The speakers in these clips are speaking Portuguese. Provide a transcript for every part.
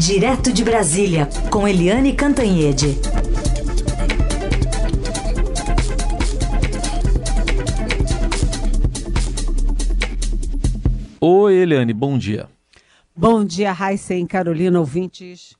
Direto de Brasília, com Eliane Cantanhede. Oi, Eliane, bom dia. Bom dia, Raíssa e Carolina, ouvintes.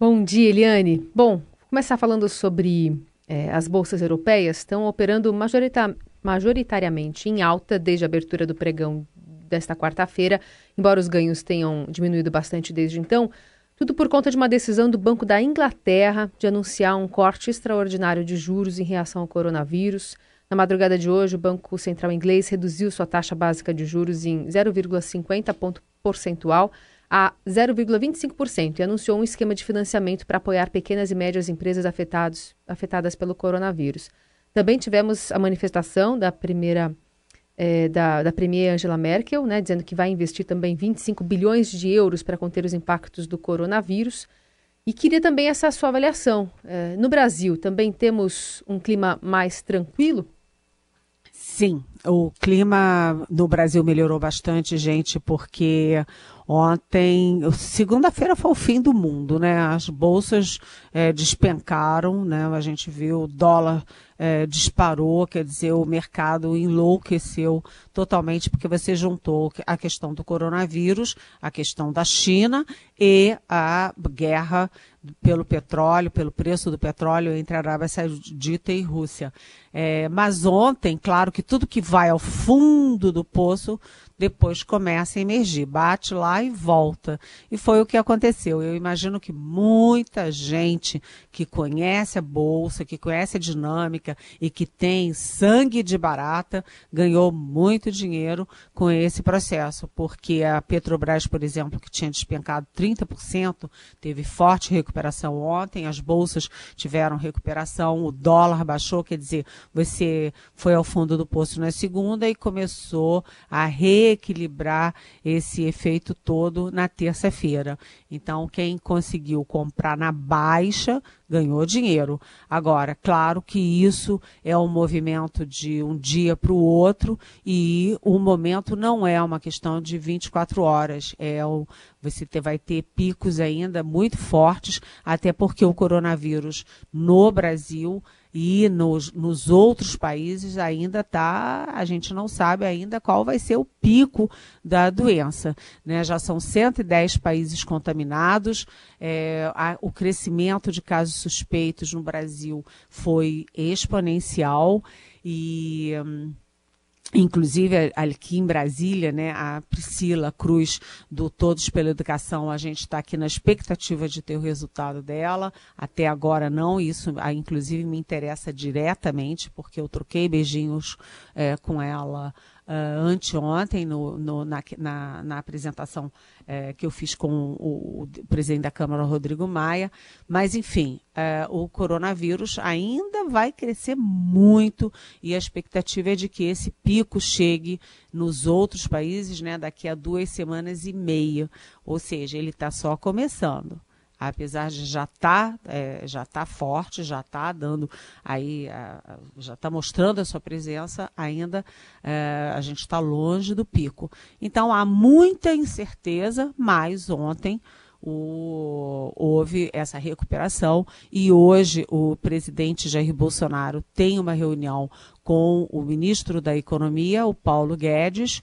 Bom dia, Eliane. Bom, vou começar falando sobre é, as bolsas europeias. Estão operando majorita majoritariamente em alta desde a abertura do pregão desta quarta-feira, embora os ganhos tenham diminuído bastante desde então. Tudo por conta de uma decisão do Banco da Inglaterra de anunciar um corte extraordinário de juros em reação ao coronavírus. Na madrugada de hoje, o Banco Central Inglês reduziu sua taxa básica de juros em 0,50 ponto percentual a 0,25% e anunciou um esquema de financiamento para apoiar pequenas e médias empresas afetados, afetadas pelo coronavírus. Também tivemos a manifestação da primeira é, da, da Premier Angela Merkel, né, dizendo que vai investir também 25 bilhões de euros para conter os impactos do coronavírus. E queria também essa sua avaliação. É, no Brasil, também temos um clima mais tranquilo? Sim, o clima no Brasil melhorou bastante, gente, porque Ontem, segunda-feira foi o fim do mundo, né? As bolsas é, despencaram, né? A gente viu o dólar é, disparou, quer dizer, o mercado enlouqueceu totalmente porque você juntou a questão do coronavírus, a questão da China e a guerra pelo petróleo, pelo preço do petróleo entre Arábia Saudita e Rússia. É, mas ontem, claro que tudo que vai ao fundo do poço depois começa a emergir, bate lá e volta. E foi o que aconteceu. Eu imagino que muita gente que conhece a bolsa, que conhece a dinâmica e que tem sangue de barata, ganhou muito dinheiro com esse processo, porque a Petrobras, por exemplo, que tinha despencado 30%, teve forte recuperação ontem, as bolsas tiveram recuperação, o dólar baixou, quer dizer, você foi ao fundo do poço na segunda e começou a re reequilibrar esse efeito todo na terça-feira. Então, quem conseguiu comprar na baixa ganhou dinheiro. Agora, claro que isso é um movimento de um dia para o outro e o momento não é uma questão de 24 horas. É o, você vai ter picos ainda muito fortes, até porque o coronavírus no Brasil e nos, nos outros países ainda está, a gente não sabe ainda qual vai ser o pico da doença. Né? Já são 110 países contaminados, é, a, o crescimento de casos suspeitos no Brasil foi exponencial e. Hum, Inclusive, aqui em Brasília, né, a Priscila Cruz, do Todos pela Educação, a gente está aqui na expectativa de ter o resultado dela. Até agora não, isso inclusive me interessa diretamente, porque eu troquei beijinhos é, com ela uh, anteontem, no, no na, na, na, apresentação uh, que eu fiz com o, o, presidente da Câmara, Rodrigo Maia. Mas, enfim, uh, o coronavírus ainda vai crescer muito e a expectativa é de que esse pico chegue nos outros países né, daqui a duas semanas e meia. Ou seja, ele está só começando apesar de já estar tá, é, já tá forte, já está dando aí, já está mostrando a sua presença, ainda é, a gente está longe do pico. Então há muita incerteza, mas ontem o, houve essa recuperação e hoje o presidente Jair Bolsonaro tem uma reunião com o ministro da Economia, o Paulo Guedes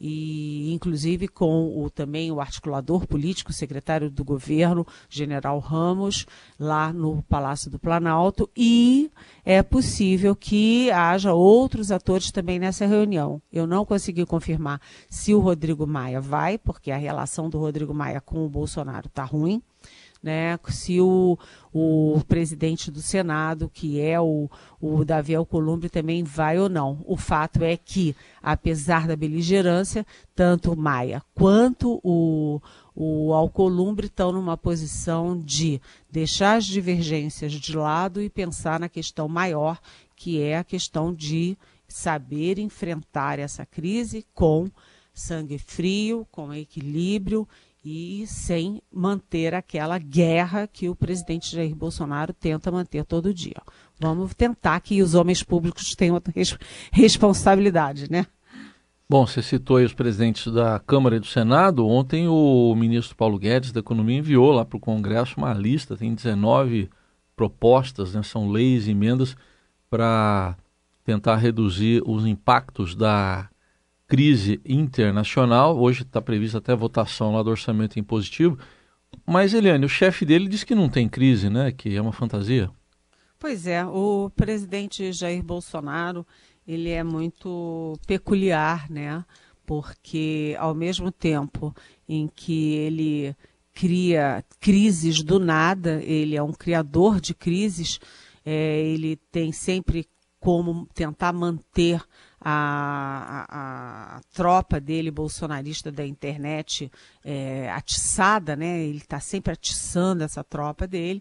e inclusive com o também o articulador político, secretário do governo, General Ramos, lá no Palácio do Planalto, e é possível que haja outros atores também nessa reunião. Eu não consegui confirmar se o Rodrigo Maia vai, porque a relação do Rodrigo Maia com o Bolsonaro está ruim né, se o, o presidente do Senado, que é o, o Davi Alcolumbre, também vai ou não. O fato é que, apesar da beligerância, tanto o Maia quanto o, o Alcolumbre estão numa posição de deixar as divergências de lado e pensar na questão maior, que é a questão de saber enfrentar essa crise com sangue frio, com equilíbrio e sem manter aquela guerra que o presidente Jair Bolsonaro tenta manter todo dia. Vamos tentar que os homens públicos tenham res responsabilidade, né? Bom, você citou aí os presidentes da Câmara e do Senado. Ontem o ministro Paulo Guedes da Economia enviou lá para o Congresso uma lista, tem 19 propostas, né, são leis e emendas para tentar reduzir os impactos da crise internacional. Hoje está prevista até votação lá do orçamento impositivo. Mas, Eliane, o chefe dele disse que não tem crise, né? Que é uma fantasia. Pois é, o presidente Jair Bolsonaro, ele é muito peculiar, né? Porque ao mesmo tempo em que ele cria crises do nada, ele é um criador de crises, é, ele tem sempre como tentar manter a, a, a, tropa dele, bolsonarista da internet, é, atiçada, né? Ele está sempre atiçando essa tropa dele.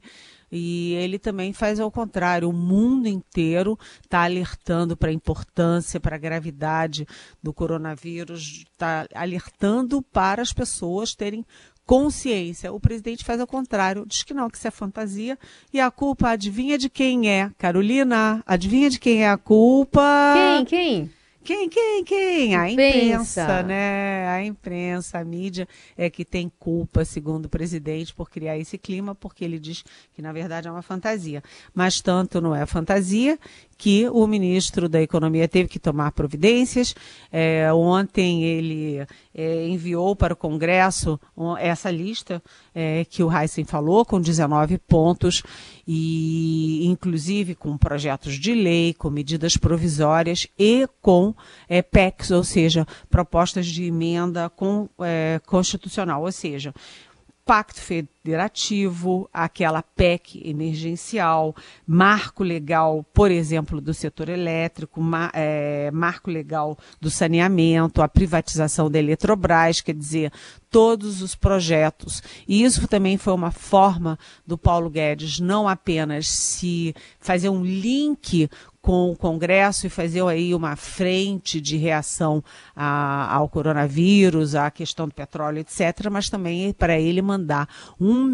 E ele também faz ao contrário. O mundo inteiro está alertando para a importância, para a gravidade do coronavírus, está alertando para as pessoas terem consciência. O presidente faz ao contrário, diz que não, que isso é fantasia. E a culpa, adivinha de quem é? Carolina, adivinha de quem é a culpa? Quem? Quem? Quem, quem, quem? A imprensa, né? A imprensa, a mídia é que tem culpa, segundo o presidente, por criar esse clima, porque ele diz que, na verdade, é uma fantasia. Mas tanto não é fantasia que o ministro da Economia teve que tomar providências. É, ontem ele é, enviou para o Congresso essa lista é, que o Heisen falou, com 19 pontos, e inclusive com projetos de lei, com medidas provisórias e com é, PECs, ou seja, propostas de emenda com, é, constitucional, ou seja, pacto federativo, aquela PEC emergencial, marco legal, por exemplo, do setor elétrico, é, marco legal do saneamento, a privatização da Eletrobras, quer dizer, todos os projetos. E isso também foi uma forma do Paulo Guedes não apenas se fazer um link com o Congresso e fazer aí uma frente de reação a, ao coronavírus, à questão do petróleo, etc., mas também para ele mandar um,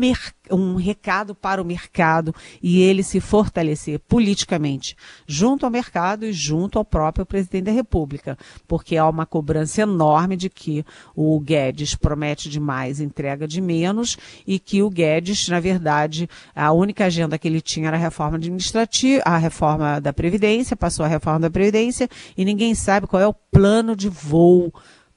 um recado para o mercado e ele se fortalecer politicamente junto ao mercado e junto ao próprio presidente da República, porque há uma cobrança enorme de que o Guedes promete demais, entrega de menos e que o Guedes, na verdade, a única agenda que ele tinha era a reforma administrativa, a reforma da Previdência passou a reforma da Previdência e ninguém sabe qual é o plano de voo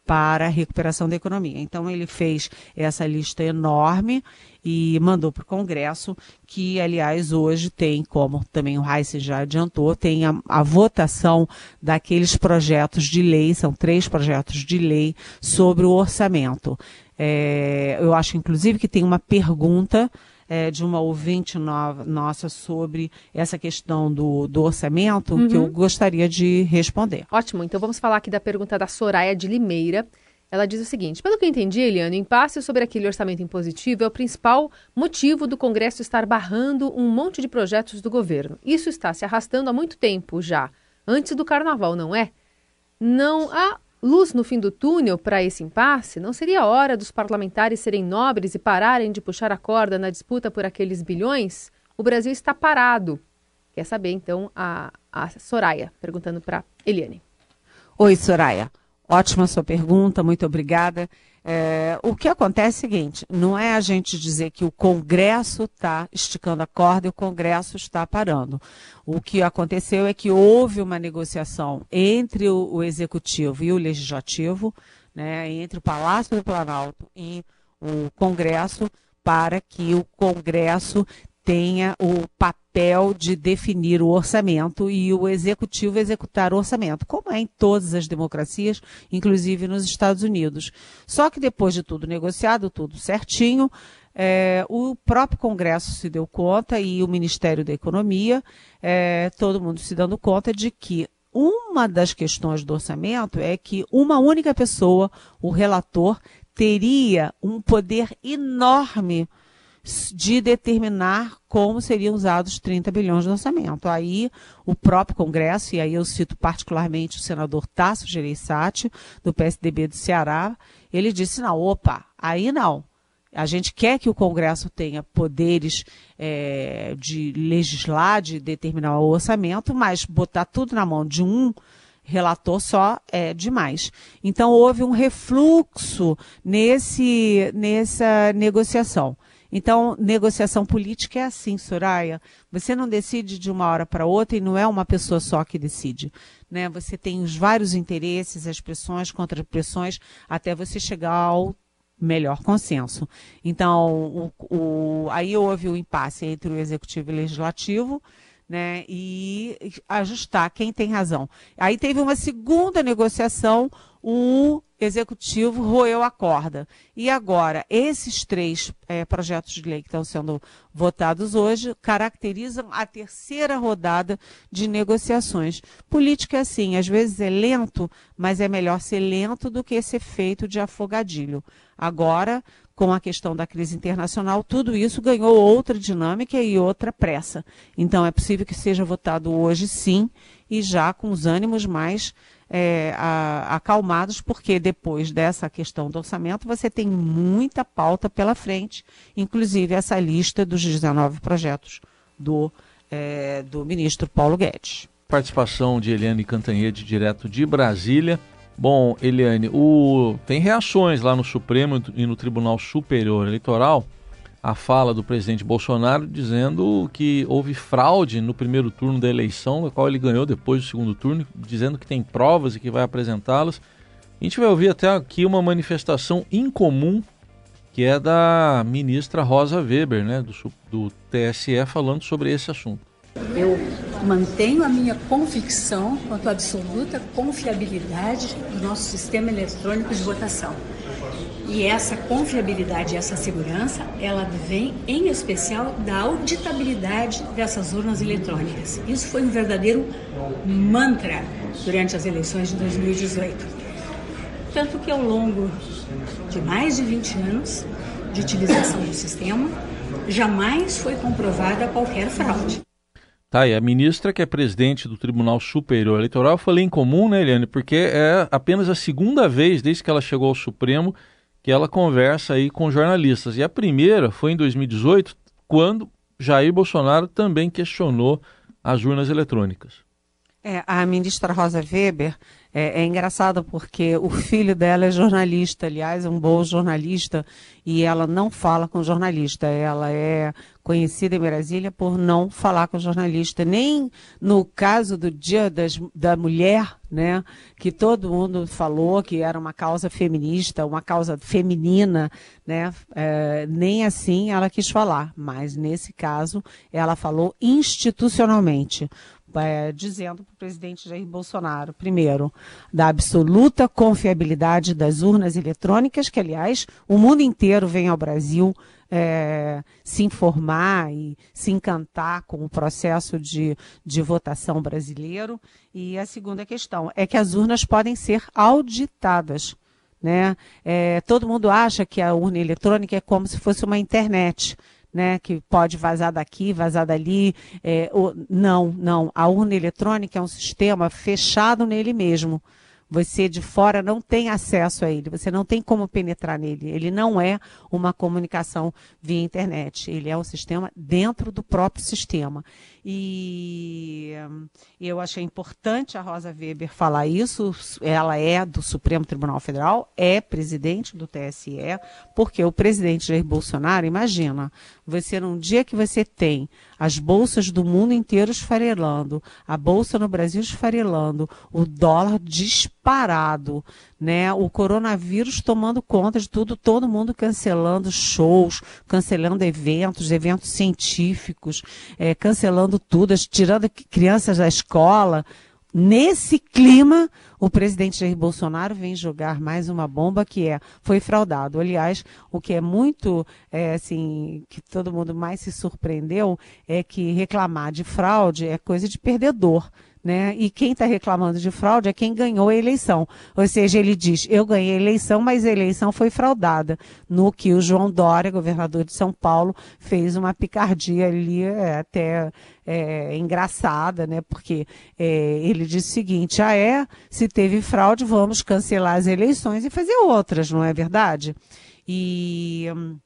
para a recuperação da economia. Então ele fez essa lista enorme e mandou para o Congresso, que aliás hoje tem, como também o Reis já adiantou, tem a, a, votação daqueles projetos de lei, são três projetos de lei sobre o orçamento. É, eu acho inclusive que tem uma pergunta é, de uma ouvinte nova, nossa sobre essa questão do, do orçamento uhum. que eu gostaria de responder. Ótimo, então vamos falar aqui da pergunta da Soraya de Limeira. Ela diz o seguinte: pelo que eu entendi, Eliane, o impasse sobre aquele orçamento impositivo é o principal motivo do Congresso estar barrando um monte de projetos do governo. Isso está se arrastando há muito tempo já, antes do carnaval, não é? Não há luz no fim do túnel para esse impasse? Não seria hora dos parlamentares serem nobres e pararem de puxar a corda na disputa por aqueles bilhões? O Brasil está parado. Quer saber, então, a, a Soraya, perguntando para Eliane. Oi, Soraya. Ótima sua pergunta, muito obrigada. É, o que acontece é o seguinte: não é a gente dizer que o Congresso está esticando a corda e o Congresso está parando. O que aconteceu é que houve uma negociação entre o, o Executivo e o Legislativo, né, entre o Palácio do Planalto e o Congresso, para que o Congresso tenha o papel de definir o orçamento e o executivo executar o orçamento, como é em todas as democracias, inclusive nos Estados Unidos. Só que depois de tudo negociado, tudo certinho, é, o próprio Congresso se deu conta e o Ministério da Economia, é, todo mundo se dando conta de que uma das questões do orçamento é que uma única pessoa, o relator, teria um poder enorme de determinar como seriam usados 30 bilhões de orçamento. Aí o próprio Congresso, e aí eu cito particularmente o senador Tasso Gereissati, do PSDB do Ceará, ele disse, não, opa, aí não. A gente quer que o Congresso tenha poderes é, de legislar, de determinar o orçamento, mas botar tudo na mão de um relator só é demais. Então houve um refluxo nesse, nessa negociação. Então, negociação política é assim, Soraya. Você não decide de uma hora para outra e não é uma pessoa só que decide. Né? Você tem os vários interesses, as pressões, contra-pressões, até você chegar ao melhor consenso. Então, o, o, aí houve o impasse entre o executivo e o legislativo. Né, e ajustar quem tem razão. Aí teve uma segunda negociação, o executivo roeu a corda. E agora, esses três é, projetos de lei que estão sendo votados hoje caracterizam a terceira rodada de negociações. Política é assim, às vezes é lento, mas é melhor ser lento do que ser feito de afogadilho. Agora, com a questão da crise internacional, tudo isso ganhou outra dinâmica e outra pressa. Então, é possível que seja votado hoje, sim, e já com os ânimos mais é, a, acalmados, porque depois dessa questão do orçamento você tem muita pauta pela frente, inclusive essa lista dos 19 projetos do, é, do ministro Paulo Guedes. Participação de Eliane Cantanhede, direto de Brasília. Bom, Eliane, o... tem reações lá no Supremo e no Tribunal Superior Eleitoral a fala do presidente Bolsonaro dizendo que houve fraude no primeiro turno da eleição, da qual ele ganhou depois do segundo turno, dizendo que tem provas e que vai apresentá-las. A gente vai ouvir até aqui uma manifestação incomum que é da ministra Rosa Weber, né, do, do TSE, falando sobre esse assunto. Eu mantenho a minha convicção quanto à absoluta confiabilidade do nosso sistema eletrônico de votação. E essa confiabilidade essa segurança, ela vem em especial da auditabilidade dessas urnas eletrônicas. Isso foi um verdadeiro mantra durante as eleições de 2018. Tanto que ao longo de mais de 20 anos de utilização do sistema, jamais foi comprovada qualquer fraude. Tá, e a ministra que é presidente do Tribunal Superior Eleitoral, falei em comum, né, Eliane, porque é apenas a segunda vez desde que ela chegou ao Supremo que ela conversa aí com jornalistas. E a primeira foi em 2018, quando Jair Bolsonaro também questionou as urnas eletrônicas. É, a ministra Rosa Weber é, é, engraçado porque o filho dela é jornalista, aliás, é um bom jornalista, e ela não fala com jornalista. Ela é conhecida em Brasília por não falar com jornalista. Nem no caso do Dia das, da Mulher, né, que todo mundo falou que era uma causa feminista, uma causa feminina, né, é, nem assim ela quis falar. Mas nesse caso, ela falou institucionalmente é, dizendo para o presidente Jair Bolsonaro, primeiro, da absoluta confiabilidade das urnas eletrônicas, que, aliás, o mundo inteiro vem ao Brasil é, se informar e se encantar com o processo de, de votação brasileiro. E a segunda questão é que as urnas podem ser auditadas. Né? É, todo mundo acha que a urna eletrônica é como se fosse uma internet né, que pode vazar daqui, vazar dali. É, ou, não, não. A urna eletrônica é um sistema fechado nele mesmo. Você de fora não tem acesso a ele, você não tem como penetrar nele. Ele não é uma comunicação via internet, ele é um sistema dentro do próprio sistema. E eu achei importante a Rosa Weber falar isso. Ela é do Supremo Tribunal Federal, é presidente do TSE, porque o presidente Jair Bolsonaro, imagina, você num dia que você tem as bolsas do mundo inteiro esfarelando, a bolsa no Brasil esfarelando, o dólar disparado, né? O coronavírus tomando conta de tudo, todo mundo cancelando shows, cancelando eventos, eventos científicos, é, cancelando tudo, tirando crianças da escola. Nesse clima, o presidente Jair Bolsonaro vem jogar mais uma bomba que é foi fraudado. Aliás, o que é muito é, assim que todo mundo mais se surpreendeu é que reclamar de fraude é coisa de perdedor né? E quem está reclamando de fraude é quem ganhou a eleição. Ou seja, ele diz: eu ganhei a eleição, mas a eleição foi fraudada. No que o João Dória, governador de São Paulo, fez uma picardia ali é, até é, engraçada, né? Porque é, ele disse o seguinte: ah, é? Se teve fraude, vamos cancelar as eleições e fazer outras, não é verdade? E. Hum,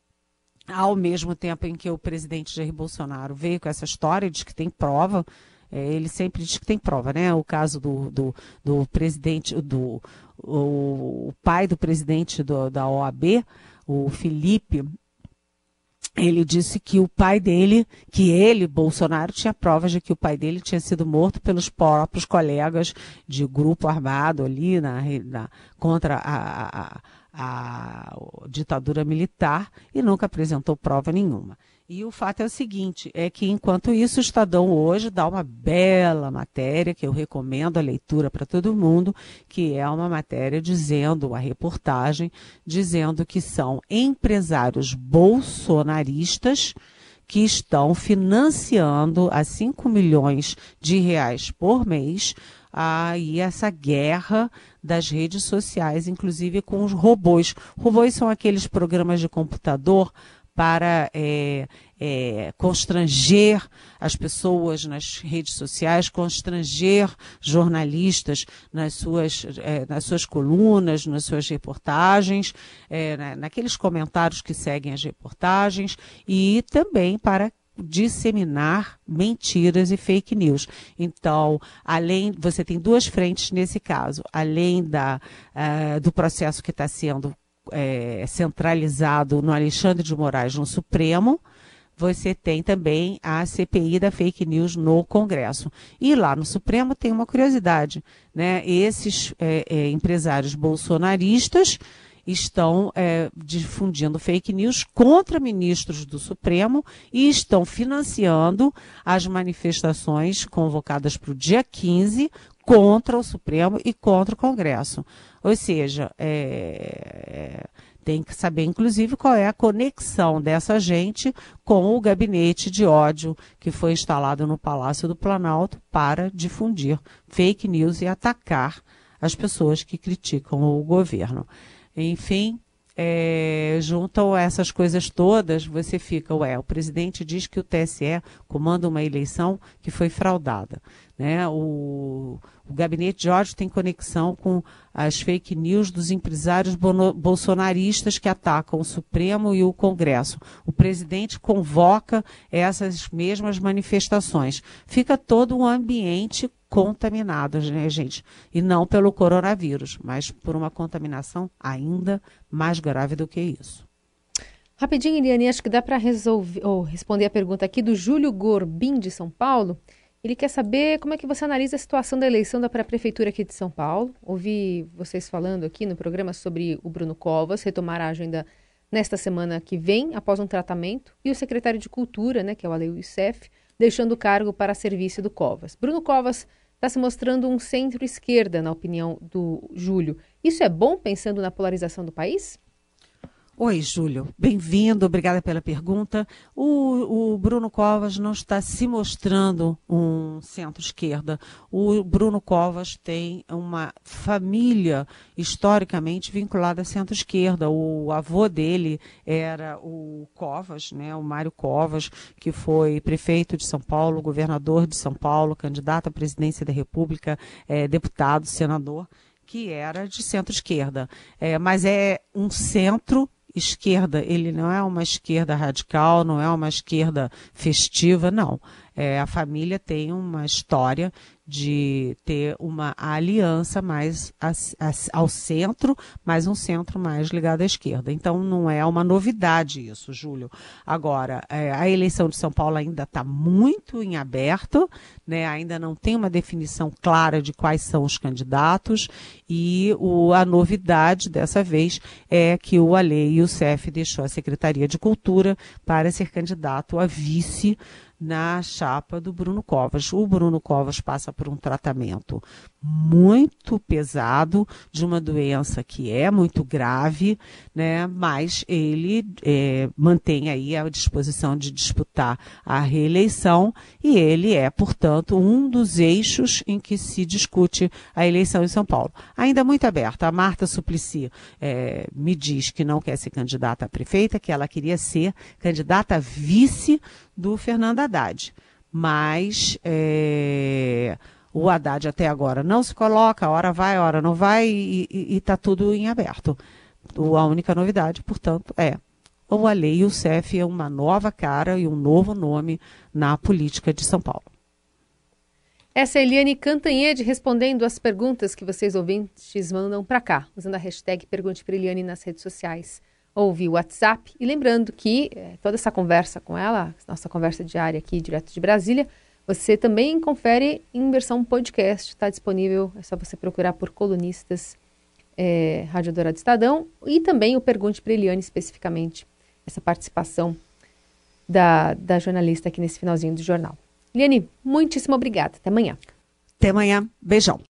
ao mesmo tempo em que o presidente Jair Bolsonaro veio com essa história, diz que tem prova, é, ele sempre diz que tem prova, né? O caso do, do, do presidente, do o, o, pai do presidente do, da OAB, o Felipe, ele disse que o pai dele, que ele, Bolsonaro, tinha provas de que o pai dele tinha sido morto pelos próprios colegas de grupo armado ali na, na contra a, a, a, a ditadura militar e nunca apresentou prova nenhuma. E o fato é o seguinte, é que enquanto isso o Estadão hoje dá uma bela matéria que eu recomendo a leitura para todo mundo, que é uma matéria dizendo, a reportagem, dizendo que são empresários bolsonaristas que estão financiando a 5 milhões de reais por mês aí essa guerra das redes sociais, inclusive com os robôs. Robôs são aqueles programas de computador para é, é, constranger as pessoas nas redes sociais, constranger jornalistas nas suas, é, nas suas colunas, nas suas reportagens, é, naqueles comentários que seguem as reportagens, e também para disseminar mentiras e fake news. Então, além, você tem duas frentes nesse caso, além da, uh, do processo que está sendo é, centralizado no Alexandre de Moraes no Supremo, você tem também a CPI da fake news no Congresso. E lá no Supremo tem uma curiosidade, né? Esses é, é, empresários bolsonaristas estão é, difundindo fake news contra ministros do Supremo e estão financiando as manifestações convocadas para o dia 15 contra o Supremo e contra o Congresso. Ou seja, é, tem que saber, inclusive, qual é a conexão dessa gente com o gabinete de ódio que foi instalado no Palácio do Planalto para difundir fake news e atacar as pessoas que criticam o governo. Enfim, é, juntam essas coisas todas, você fica, ué, o presidente diz que o TSE comanda uma eleição que foi fraudada. Né? O, o gabinete de ódio tem conexão com as fake news dos empresários bolsonaristas que atacam o Supremo e o Congresso. O presidente convoca essas mesmas manifestações. Fica todo um ambiente contaminado, né, gente? E não pelo coronavírus, mas por uma contaminação ainda mais grave do que isso. Rapidinho, Eliane, acho que dá para resolver ou responder a pergunta aqui do Júlio Gorbim de São Paulo. Ele quer saber como é que você analisa a situação da eleição da pré-prefeitura aqui de São Paulo. Ouvi vocês falando aqui no programa sobre o Bruno Covas retomar a agenda nesta semana que vem, após um tratamento, e o secretário de Cultura, né, que é o Aleu Youssef, deixando o cargo para serviço do Covas. Bruno Covas está se mostrando um centro-esquerda, na opinião do Júlio. Isso é bom pensando na polarização do país? Oi, Júlio. Bem-vindo, obrigada pela pergunta. O, o, Bruno Covas não está se mostrando um centro-esquerda. O Bruno Covas tem uma família historicamente vinculada à centro-esquerda. O avô dele era o Covas, né, o Mário Covas, que foi prefeito de São Paulo, governador de São Paulo, candidato à presidência da República, é, deputado, senador que era de centro-esquerda, é, mas é um centro esquerda, ele não é uma esquerda radical, não é uma esquerda festiva, não. É, a família tem uma história de ter uma aliança mais a, a, ao centro, mas um centro mais ligado à esquerda. Então não é uma novidade isso, Júlio. Agora, é, a eleição de São Paulo ainda está muito em aberto, né? ainda não tem uma definição clara de quais são os candidatos, e o, a novidade dessa vez é que o Ale CEF deixou a Secretaria de Cultura para ser candidato a vice na chapa do Bruno Covas. O Bruno Covas passa por um tratamento muito pesado de uma doença que é muito grave, né? Mas ele é, mantém aí a disposição de disputar a reeleição e ele é, portanto, um dos eixos em que se discute a eleição em São Paulo. Ainda muito aberta. A Marta Suplicy é, me diz que não quer ser candidata a prefeita, que ela queria ser candidata a vice do Fernando Haddad. Mas é, o Haddad até agora não se coloca, a hora vai, a hora não vai, e está tudo em aberto. A única novidade, portanto, é o Ale o CEF é uma nova cara e um novo nome na política de São Paulo. Essa é a Eliane Cantanhede respondendo as perguntas que vocês ouvintes mandam para cá, usando a hashtag Pergunte para Eliane nas redes sociais ou via WhatsApp. E lembrando que é, toda essa conversa com ela, nossa conversa diária aqui, direto de Brasília, você também confere em versão podcast, está disponível, é só você procurar por colunistas é, Rádio Dourado Estadão e também o Pergunte para Eliane especificamente, essa participação da, da jornalista aqui nesse finalzinho do jornal. Liane, muitíssimo obrigada. Até amanhã. Até amanhã. Beijão.